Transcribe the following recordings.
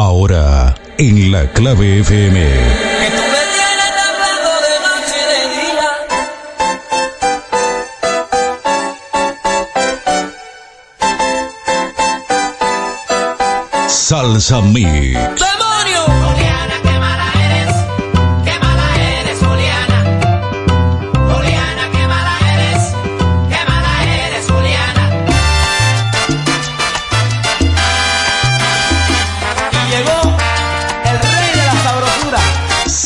Ahora, en la clave FM. Salsa Mix.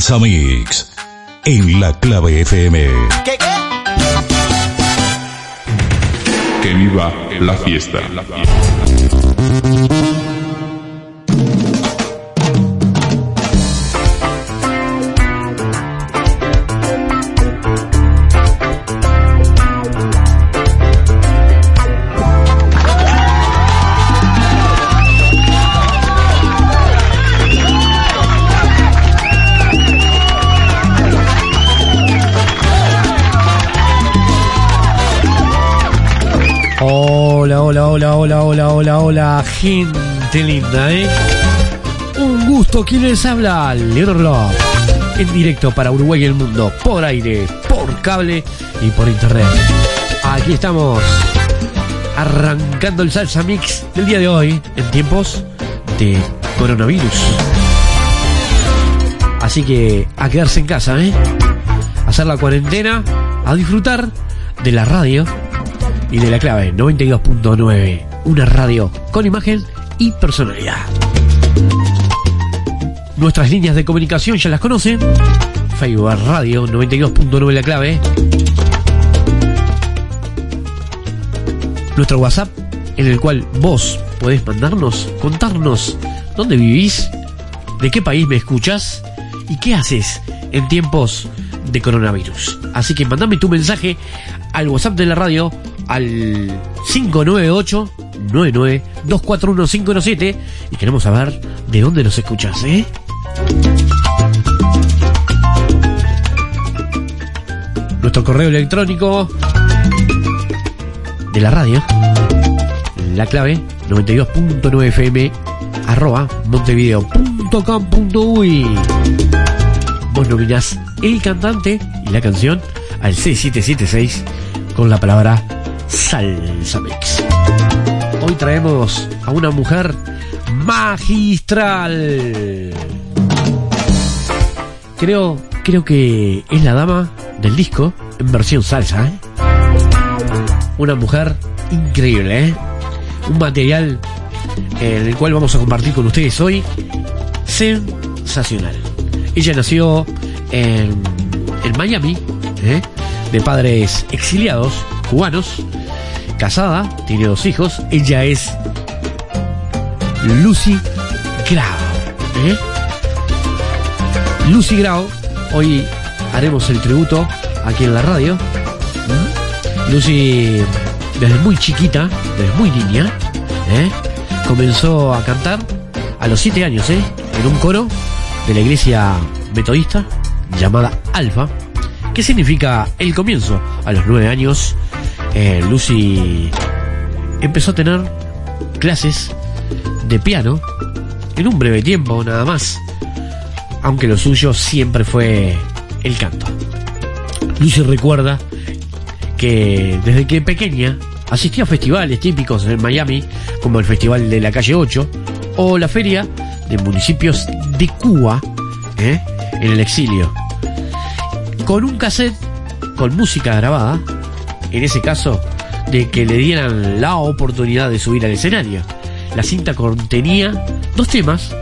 Salsa Mix. En la clave FM. ¿Qué qué? Que viva la fiesta. Hola, hola, gente linda, ¿eh? Un gusto, ¿quién les habla? Leonor en directo para Uruguay y el mundo, por aire, por cable y por internet. Aquí estamos, arrancando el salsa mix del día de hoy, en tiempos de coronavirus. Así que a quedarse en casa, ¿eh? Hacer la cuarentena, a disfrutar de la radio y de la clave 92.9, una radio con imagen y personalidad. Nuestras líneas de comunicación ya las conocen. Facebook Radio 92.9 la clave. Nuestro WhatsApp en el cual vos podés mandarnos, contarnos dónde vivís, de qué país me escuchas y qué haces en tiempos de coronavirus. Así que mandame tu mensaje al WhatsApp de la radio al 598 99 241 y queremos saber de dónde nos escuchas, ¿eh? Nuestro correo electrónico de la radio, la clave 92.9 fm arroba montevideo.com.uy Vos nominás el cantante y la canción al 6776 con la palabra Salsa Mix. Hoy traemos a una mujer magistral. Creo, creo que es la dama del disco en versión salsa, ¿eh? Una mujer increíble, ¿eh? Un material en el cual vamos a compartir con ustedes hoy sensacional. Ella nació en, en Miami, ¿eh? de padres exiliados cubanos, casada, tiene dos hijos. Ella es Lucy Grau. ¿eh? Lucy Grau, hoy haremos el tributo aquí en la radio. ¿Mm? Lucy, desde muy chiquita, desde muy niña, ¿eh? comenzó a cantar a los siete años, ¿eh? en un coro de la iglesia metodista llamada Alfa, que significa el comienzo. A los nueve años, eh, Lucy empezó a tener clases de piano en un breve tiempo nada más, aunque lo suyo siempre fue el canto. Lucy recuerda que desde que pequeña asistía a festivales típicos en Miami, como el Festival de la Calle 8 o la Feria de Municipios de Cuba, ¿eh? en el exilio, con un cassette con música grabada, en ese caso, de que le dieran la oportunidad de subir al escenario. La cinta contenía dos temas,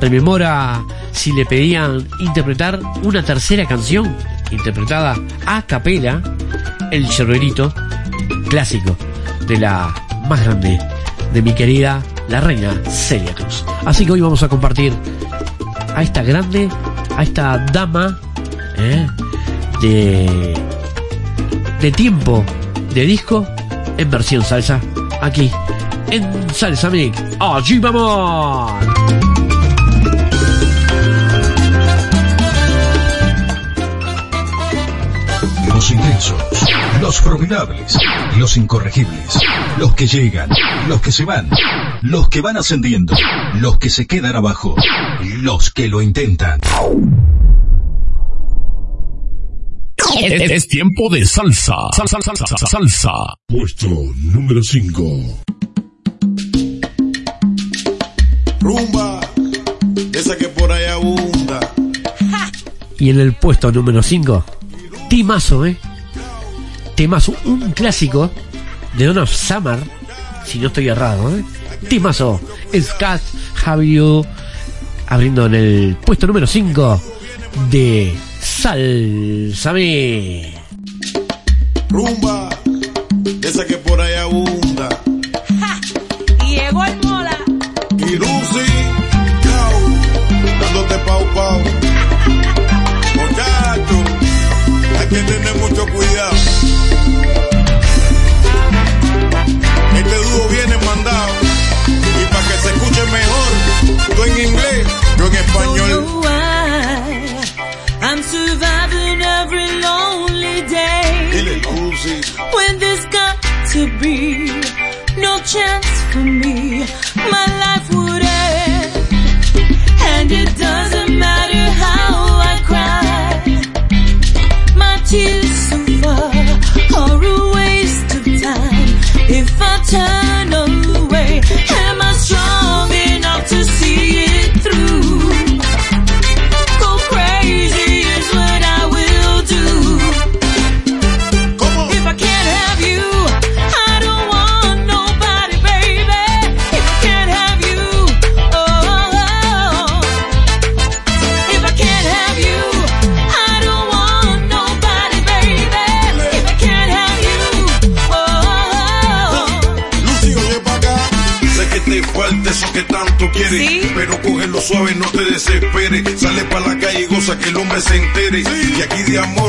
rememora si le pedían interpretar una tercera canción, interpretada a capela, El Chorrerito, clásico de la más grande, de mi querida la reina Celia Cruz. Así que hoy vamos a compartir a esta grande, a esta dama ¿eh? de de tiempo de disco en versión salsa, aquí en Salsa Mix. ¡Allí vamos! Los intensos, los formidables, los incorregibles, los que llegan, los que se van, los que van ascendiendo, los que se quedan abajo, los que lo intentan. Es, es, tiempo de salsa. Salsa, salsa, salsa, salsa. Puesto número 5. Rumba, esa que por ahí abunda. Y en el puesto número 5, Timazo, ¿eh? Timazo, un clásico de Don of Summer, si no estoy errado, ¿eh? Timazo, Scat, Javier, abriendo en el puesto número 5 de Sálsame. Rumba, esa que por ahí abunda. Ja, llegó el mola. Y Lucy, dándote pau pau. Muchacho, hay que tener mucho cuidado. attention. el hombre se entere. Y aquí de amor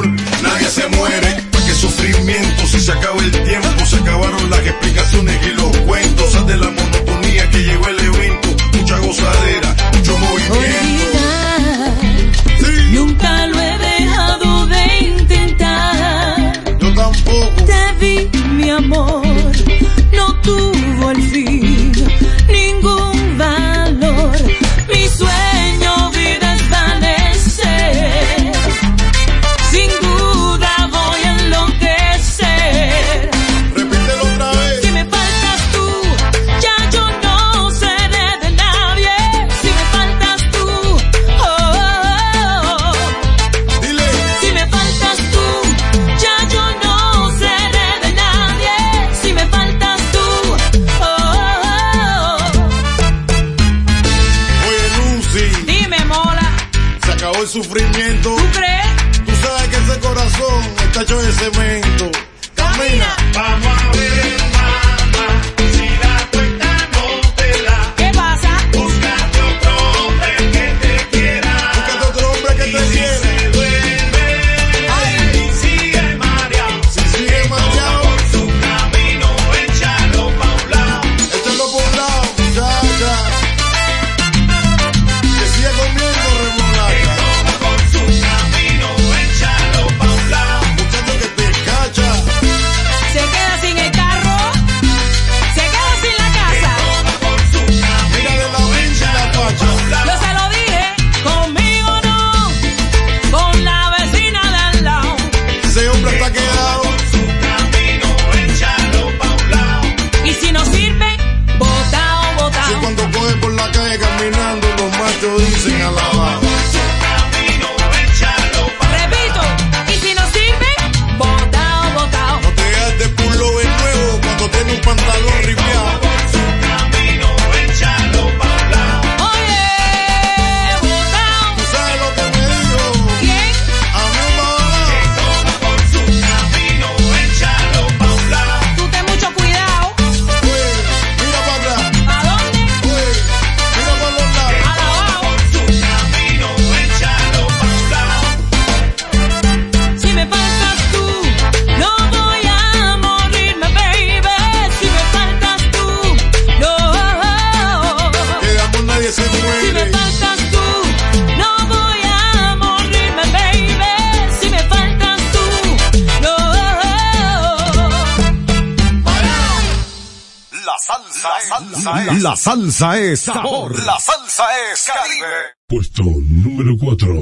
salsa es sabor. La salsa es Caribe. Puesto número 4.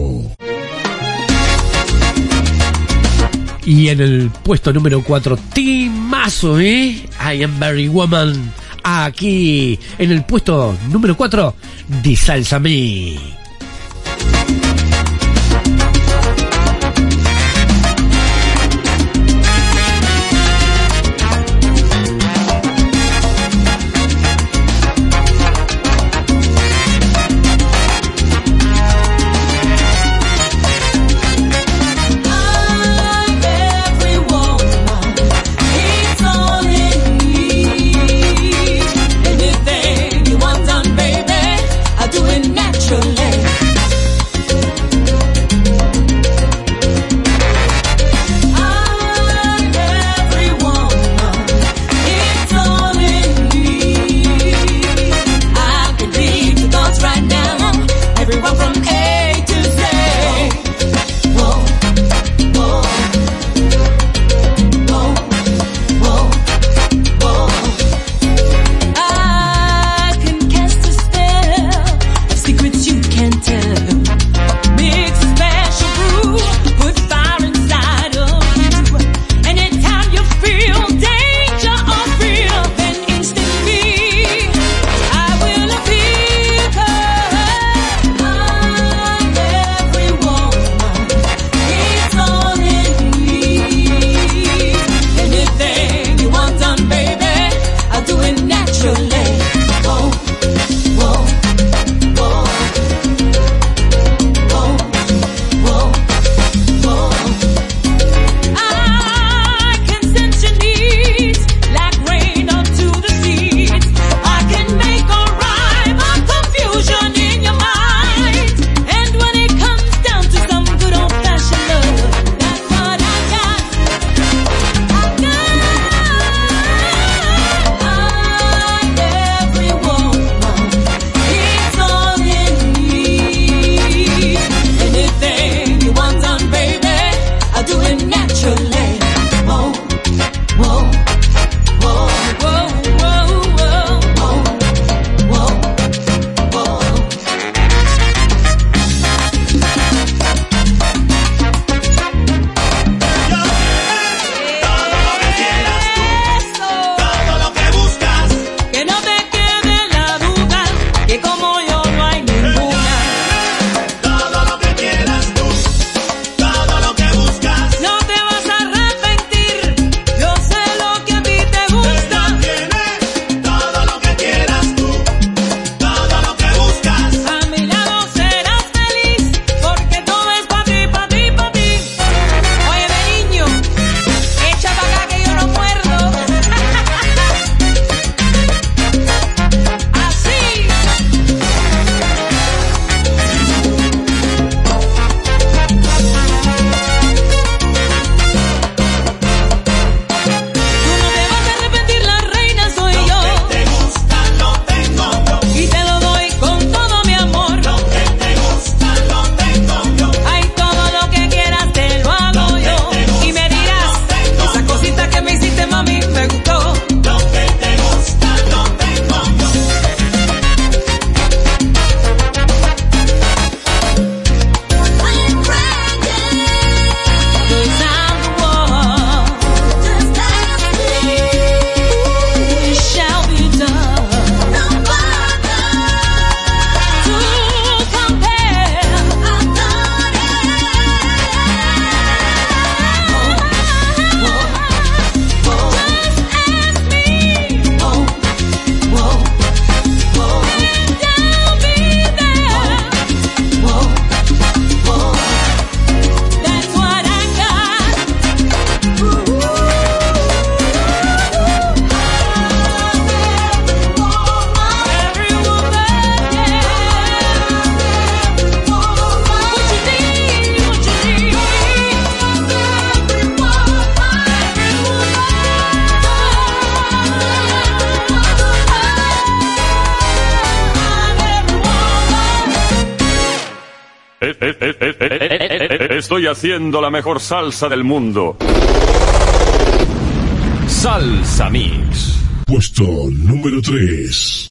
Y en el puesto número 4, Timazo, ¿eh? I am Barry Woman. Aquí, en el puesto número 4 de Salsa Me. haciendo la mejor salsa del mundo. Salsa Mix. Puesto número 3.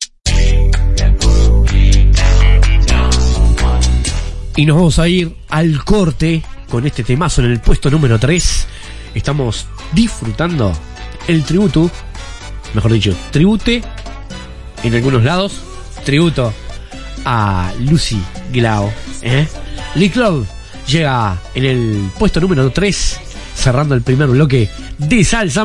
Y nos vamos a ir al corte con este temazo en el puesto número 3. Estamos disfrutando el tributo, mejor dicho, tribute en algunos lados, tributo a Lucy Glau. ¿eh? Lee Club llega en el puesto número 3, cerrando el primer bloque de Salsa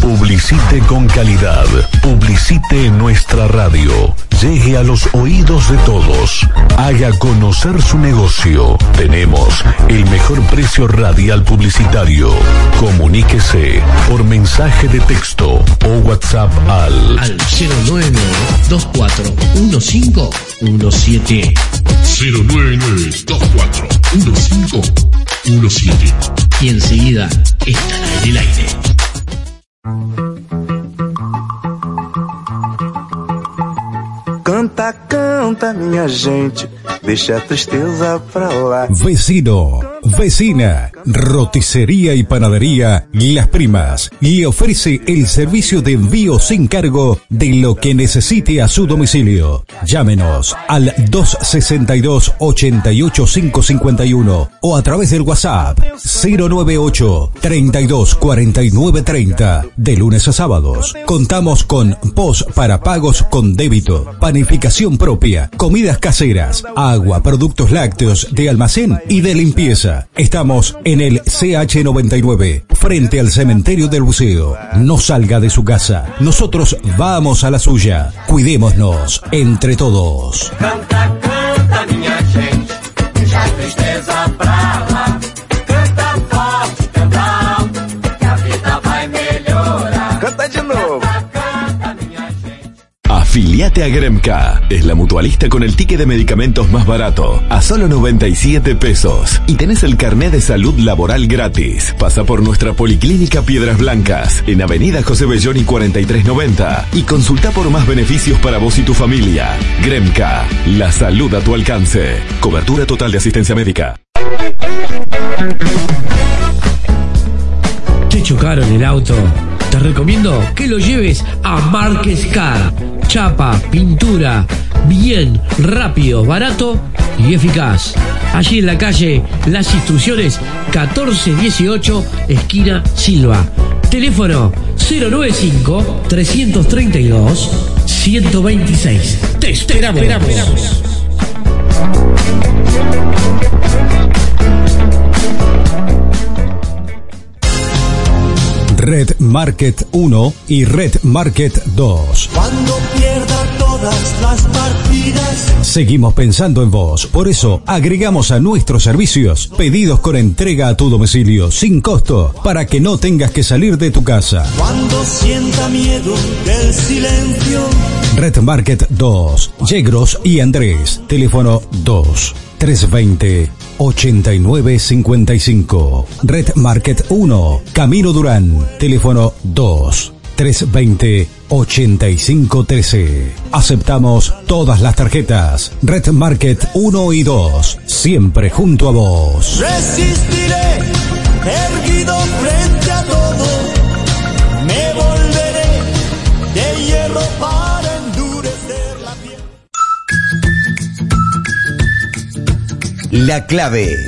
Publicite con calidad. Publicite en nuestra radio. Llegue a los oídos de todos. Haga conocer su negocio. Tenemos el mejor precio radial publicitario. Comuníquese por mensaje de texto o WhatsApp al, al 099 241517 099 241517 Y enseguida estará en el aire. Canta, canta, minha gente, deixa a tristeza pra lá. Vecino, vecina, roticería y panadería Las Primas le ofrece el servicio de envío sin cargo de lo que necesite a su domicilio. Llámenos al 262 88551 o a través del WhatsApp 098 32 49 30 de lunes a sábados. Contamos con post para pagos con débito, panificación propia, comidas caseras, agua, productos lácteos de almacén y de limpieza. Estamos en el CH99, frente al cementerio del buceo. No salga de su casa. Nosotros vamos a la suya. Cuidémonos entre todos. Canta, canta, gente, tristeza. Afiliate a Gremca. Es la mutualista con el ticket de medicamentos más barato. A solo 97 pesos. Y tenés el carnet de salud laboral gratis. Pasa por nuestra policlínica Piedras Blancas. En Avenida José Belloni 4390. Y consulta por más beneficios para vos y tu familia. Gremca. La salud a tu alcance. Cobertura total de asistencia médica. ¿Te chocaron el auto? Te recomiendo que lo lleves a Márquez Car. Chapa, pintura, bien, rápido, barato y eficaz. Allí en la calle Las Instrucciones 1418, esquina Silva. Teléfono 095 332 126. Te esperamos. Red Market 1 y Red Market 2. Cuando pierda todas las partidas, Seguimos pensando en vos, por eso agregamos a nuestros servicios pedidos con entrega a tu domicilio sin costo para que no tengas que salir de tu casa. cuando sienta miedo del silencio, Red Market 2, Yegros y Andrés, teléfono 2 320 8955. Red Market 1, Camino Durán, teléfono 2 320 8513. Aceptamos todas las tarjetas. Red Market 1 y 2, siempre junto a vos. resistiré, erguido frente a La clave,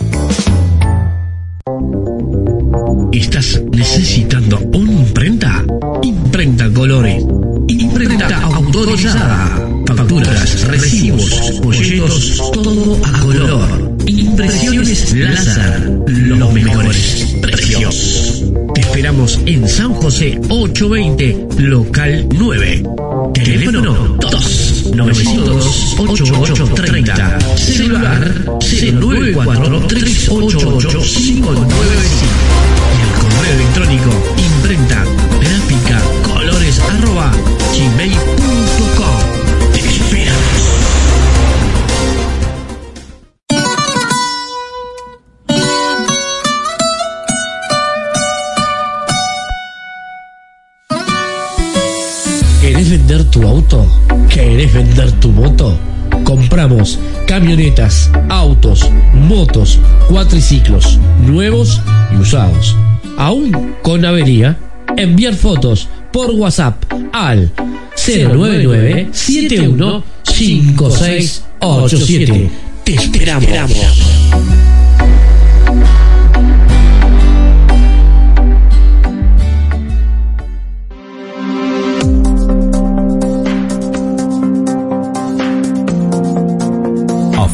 ¿Estás necesitando una imprenta? Imprenta Colores. Imprenta autorizada. Facturas, recibos, folletos, todo a color. Impresiones láser. Los mejores precios. Te esperamos en San José 820, local 9. Teléfono 2 902 8830. Celular 094 388 595 y el correo electrónico imprenta gráfica colores arroba gmail.com. vender tu auto? ¿Querés vender tu moto? Compramos camionetas, autos, motos, cuatriciclos, nuevos y usados. Aún con avería, enviar fotos por WhatsApp al 099 71 5687. Te esperamos.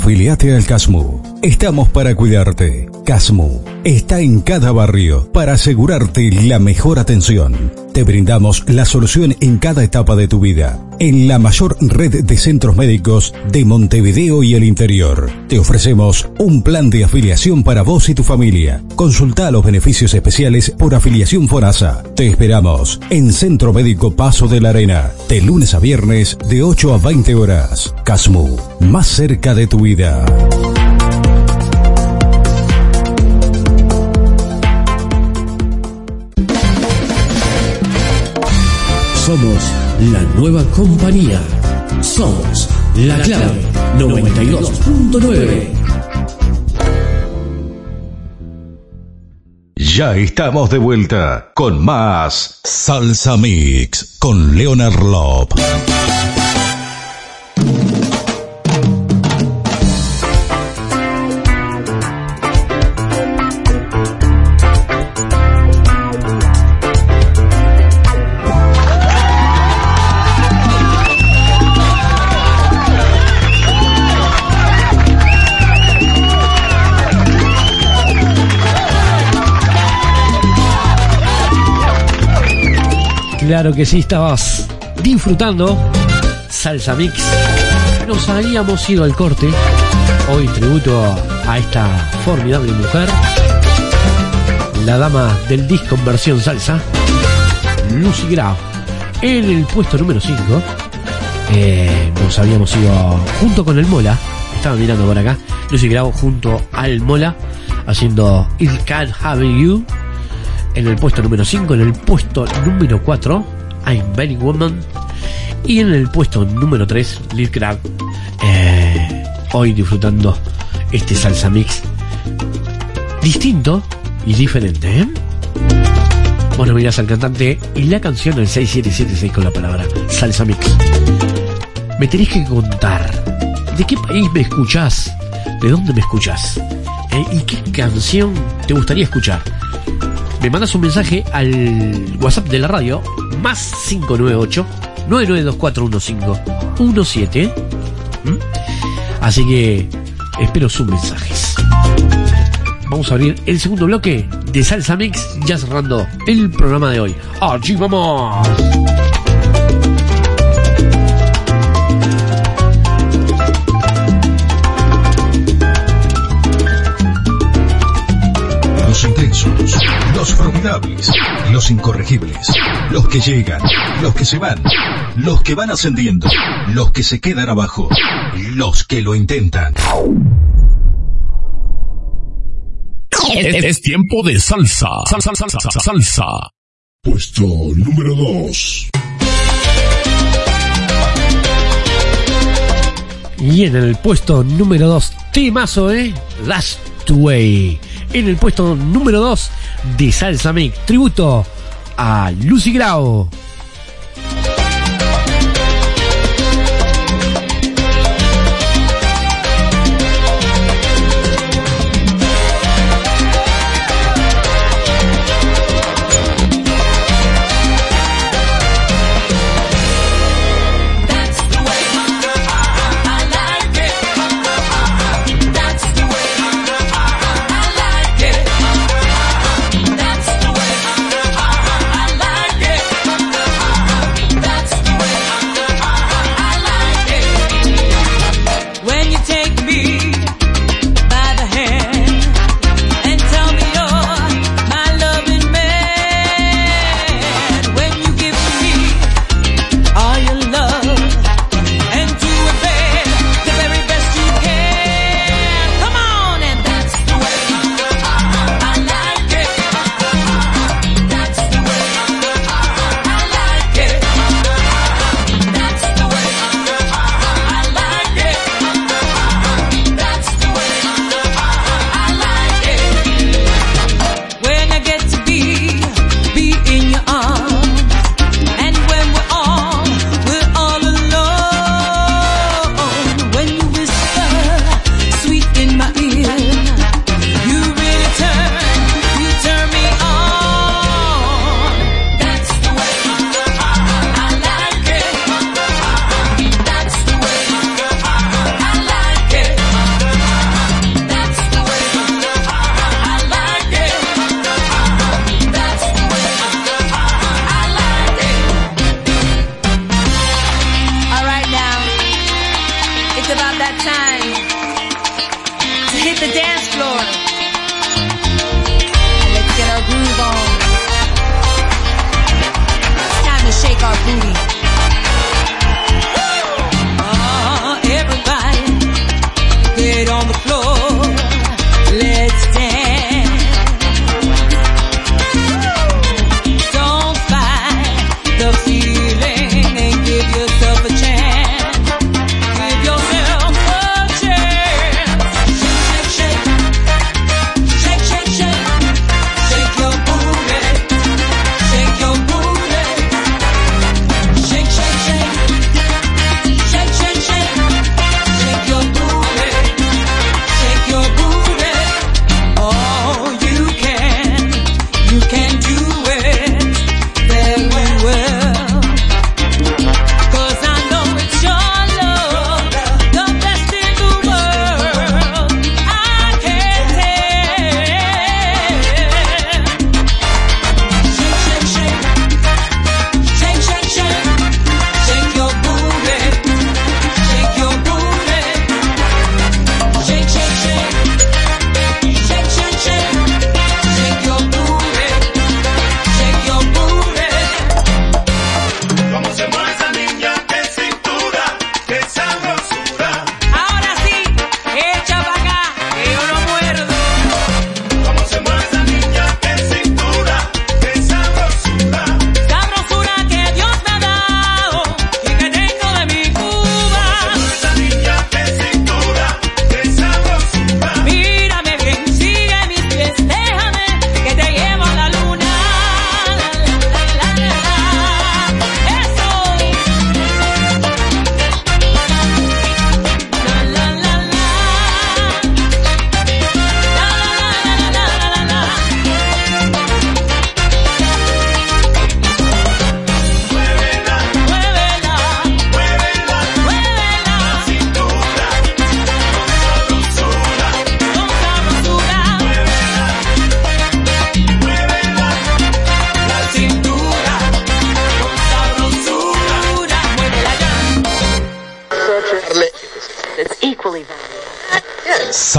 Afiliate al CASMU. Estamos para cuidarte. CASMU está en cada barrio para asegurarte la mejor atención. Te brindamos la solución en cada etapa de tu vida. En la mayor red de centros médicos de Montevideo y el interior. Te ofrecemos un plan de afiliación para vos y tu familia. Consulta los beneficios especiales por afiliación Forasa. Te esperamos en Centro Médico Paso de la Arena. De lunes a viernes de 8 a 20 horas. CASMU. Más cerca de tu vida. Somos la nueva compañía. Somos la clave 92.9. Ya estamos de vuelta con más Salsa Mix con Leonard Lop. Claro que sí, estabas disfrutando Salsa Mix. Nos habíamos ido al corte. Hoy tributo a esta formidable mujer, la dama del disco en versión salsa, Lucy Grau. En el puesto número 5 eh, nos habíamos ido junto con el Mola. Estaba mirando por acá. Lucy Grau junto al Mola haciendo It Can't Have You en el puesto número 5, en el puesto número 4, I'm Very Woman, y en el puesto número 3, Lil Crab, eh, hoy disfrutando este salsa mix distinto y diferente. ¿eh? Bueno, mirás al cantante y la canción el 6776 con la palabra salsa mix. Me tenés que contar de qué país me escuchás, de dónde me escuchás ¿eh? y qué canción te gustaría escuchar me mandas un mensaje al WhatsApp de la radio, más 598 99241517. ¿Mm? Así que espero sus mensajes. Vamos a abrir el segundo bloque de Salsa Mix, ya cerrando el programa de hoy. ¡Allí vamos! Los incorregibles, los que llegan, los que se van, los que van ascendiendo, los que se quedan abajo, los que lo intentan. Es, es tiempo de salsa. Salsa, salsa, salsa, salsa. Puesto número 2. Y en el puesto número 2, temazo, ¿eh? Last Way. En el puesto número 2 de Salsa Mix, tributo a Lucy Grau.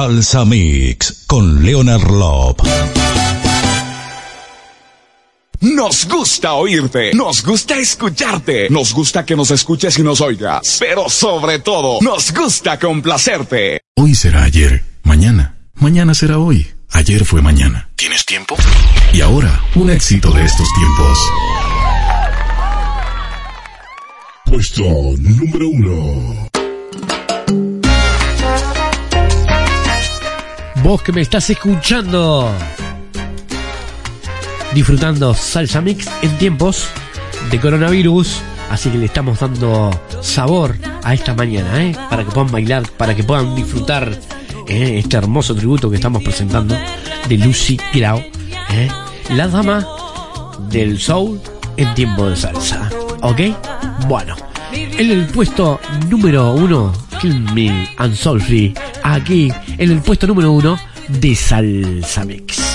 Salsa Mix con Leonard Lop. Nos gusta oírte, nos gusta escucharte, nos gusta que nos escuches y nos oigas, pero sobre todo, nos gusta complacerte. Hoy será ayer, mañana, mañana será hoy, ayer fue mañana. ¿Tienes tiempo? Y ahora, un éxito de estos tiempos. Puesto número uno. Vos que me estás escuchando, disfrutando Salsa Mix en tiempos de coronavirus, así que le estamos dando sabor a esta mañana, ¿eh? para que puedan bailar, para que puedan disfrutar ¿eh? este hermoso tributo que estamos presentando de Lucy Grau, ¿eh? la dama del soul en tiempo de salsa. ¿Ok? Bueno, en el puesto número uno, Kill Me and Soul Free, aquí en el puesto número uno de Salsa Mix.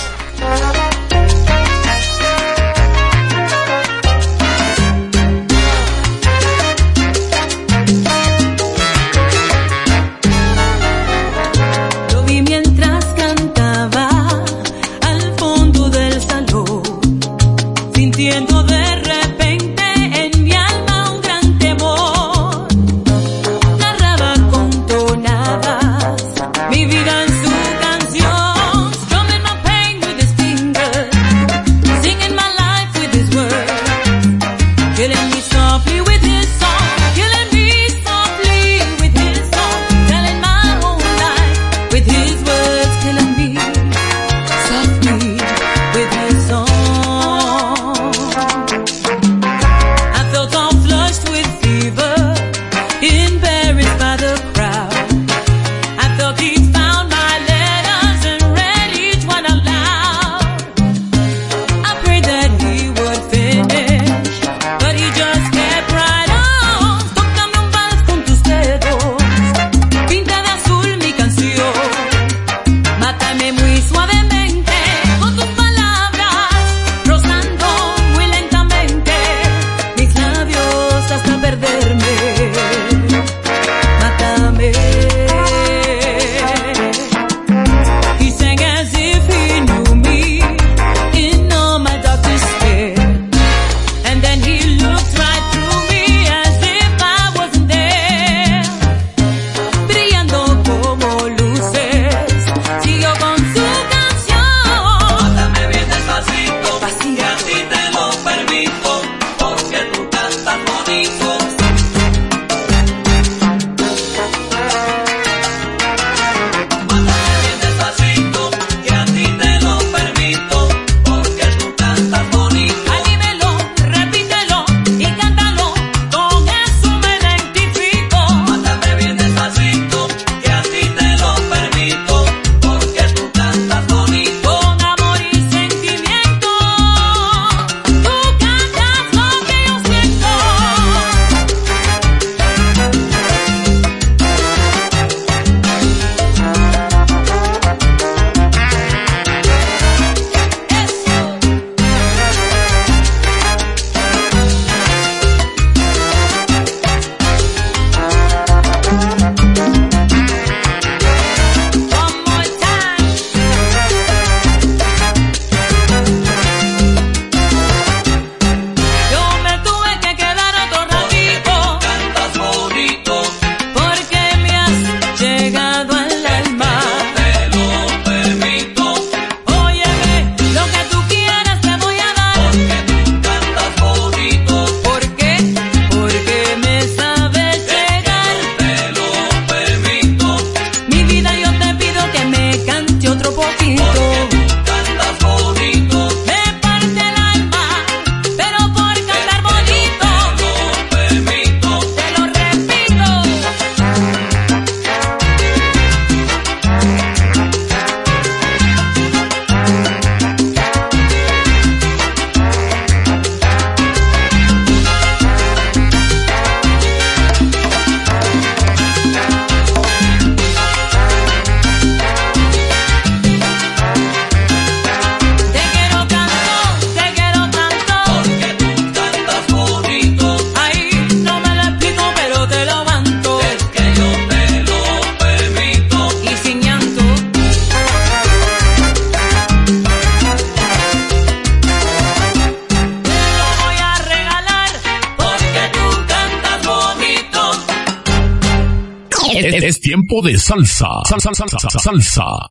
Tiempo de salsa. Salsa, salsa, salsa, salsa.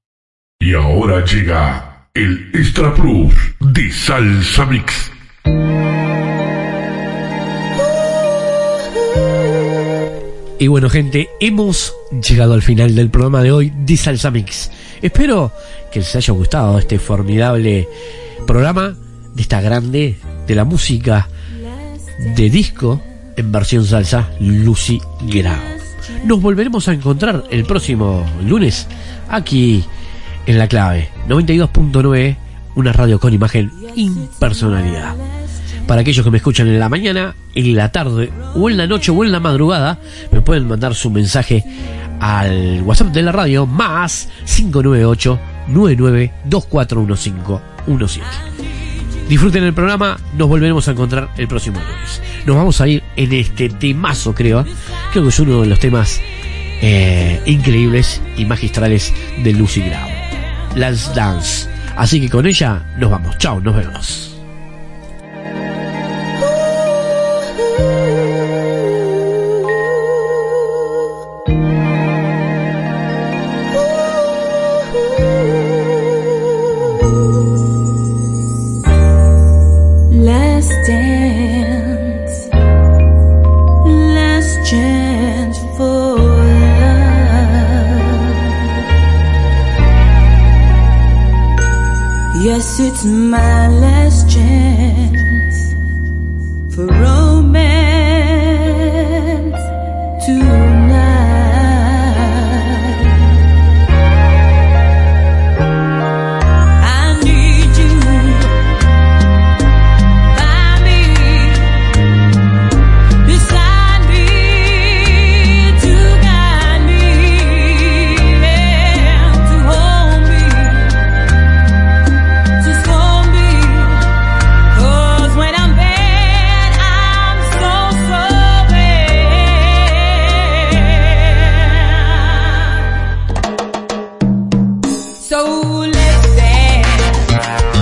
Y ahora llega el Extra Plus de Salsa Mix. Y bueno, gente, hemos llegado al final del programa de hoy de Salsa Mix. Espero que les haya gustado este formidable programa de esta grande de la música de disco en versión salsa, Lucy Grau. Nos volveremos a encontrar el próximo lunes aquí en La Clave 92.9, una radio con imagen impersonalidad. Para aquellos que me escuchan en la mañana, en la tarde o en la noche o en la madrugada, me pueden mandar su mensaje al WhatsApp de la radio más 598 99241517. Disfruten el programa, nos volveremos a encontrar el próximo lunes. Nos vamos a ir en este temazo, creo. Creo que es uno de los temas eh, increíbles y magistrales de Lucy Grau. Let's Dance. Así que con ella nos vamos. Chao, nos vemos. So